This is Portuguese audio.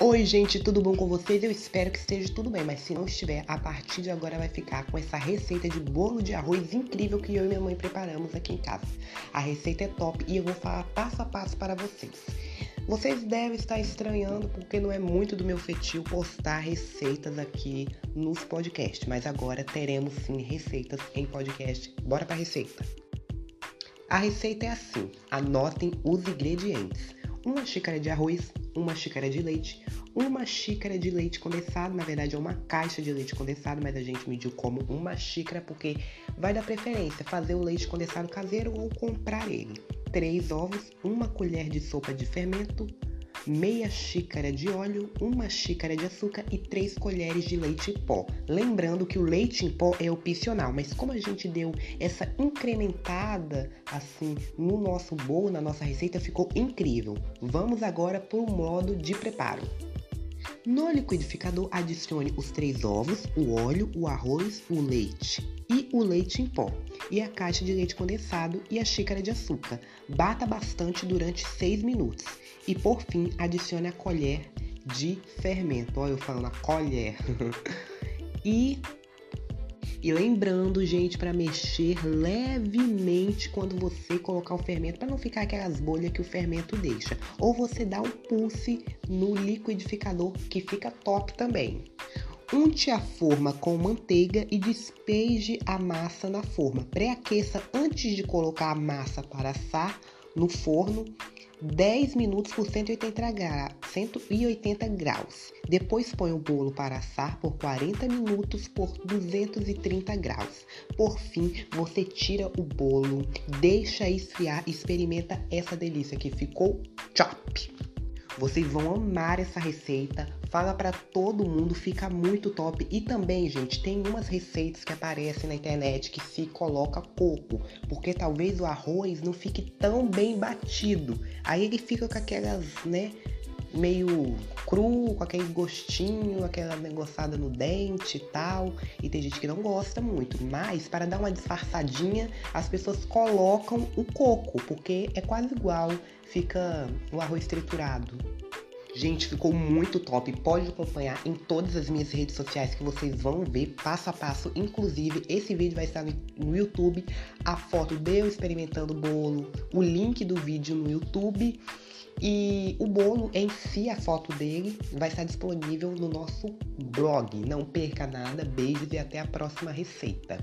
Oi, gente, tudo bom com vocês? Eu espero que esteja tudo bem, mas se não estiver, a partir de agora vai ficar com essa receita de bolo de arroz incrível que eu e minha mãe preparamos aqui em casa. A receita é top e eu vou falar passo a passo para vocês. Vocês devem estar estranhando porque não é muito do meu feitio postar receitas aqui nos podcasts, mas agora teremos sim receitas em podcast. Bora para a receita. A receita é assim: anotem os ingredientes uma xícara de arroz, uma xícara de leite, uma xícara de leite condensado, na verdade é uma caixa de leite condensado, mas a gente mediu como uma xícara porque vai dar preferência fazer o leite condensado caseiro ou comprar ele. Três ovos, uma colher de sopa de fermento, meia xícara de óleo, uma xícara de açúcar e três colheres de leite em pó. Lembrando que o leite em pó é opcional, mas como a gente deu essa incrementada assim no nosso bolo, na nossa receita, ficou incrível. Vamos agora para o modo de preparo. No liquidificador, adicione os três ovos, o óleo, o arroz, o leite e o leite em pó, e a caixa de leite condensado e a xícara de açúcar. Bata bastante durante 6 minutos e, por fim, adicione a colher de fermento. Olha eu falando a colher. e e lembrando, gente, para mexer levemente quando você colocar o fermento, para não ficar aquelas bolhas que o fermento deixa. Ou você dá um pulse no liquidificador, que fica top também. Unte a forma com manteiga e despeje a massa na forma. Pré-aqueça antes de colocar a massa para assar no forno 10 minutos por 180, gra 180 graus. Depois põe o bolo para assar por 40 minutos por 230 graus. Por fim, você tira o bolo, deixa esfriar e experimenta essa delícia que ficou top. Vocês vão amar essa receita. Fala para todo mundo, fica muito top. E também, gente, tem umas receitas que aparecem na internet que se coloca coco, porque talvez o arroz não fique tão bem batido. Aí ele fica com aquelas, né, meio cru, com aquele gostinho, aquela negociada no dente e tal. E tem gente que não gosta muito, mas para dar uma disfarçadinha, as pessoas colocam o coco, porque é quase igual, fica o arroz triturado. Gente, ficou muito top. Pode acompanhar em todas as minhas redes sociais que vocês vão ver passo a passo. Inclusive, esse vídeo vai estar no YouTube, a foto de eu experimentando o bolo, o link do vídeo no YouTube e o bolo em si, a foto dele, vai estar disponível no nosso blog. Não perca nada. Beijos e até a próxima receita.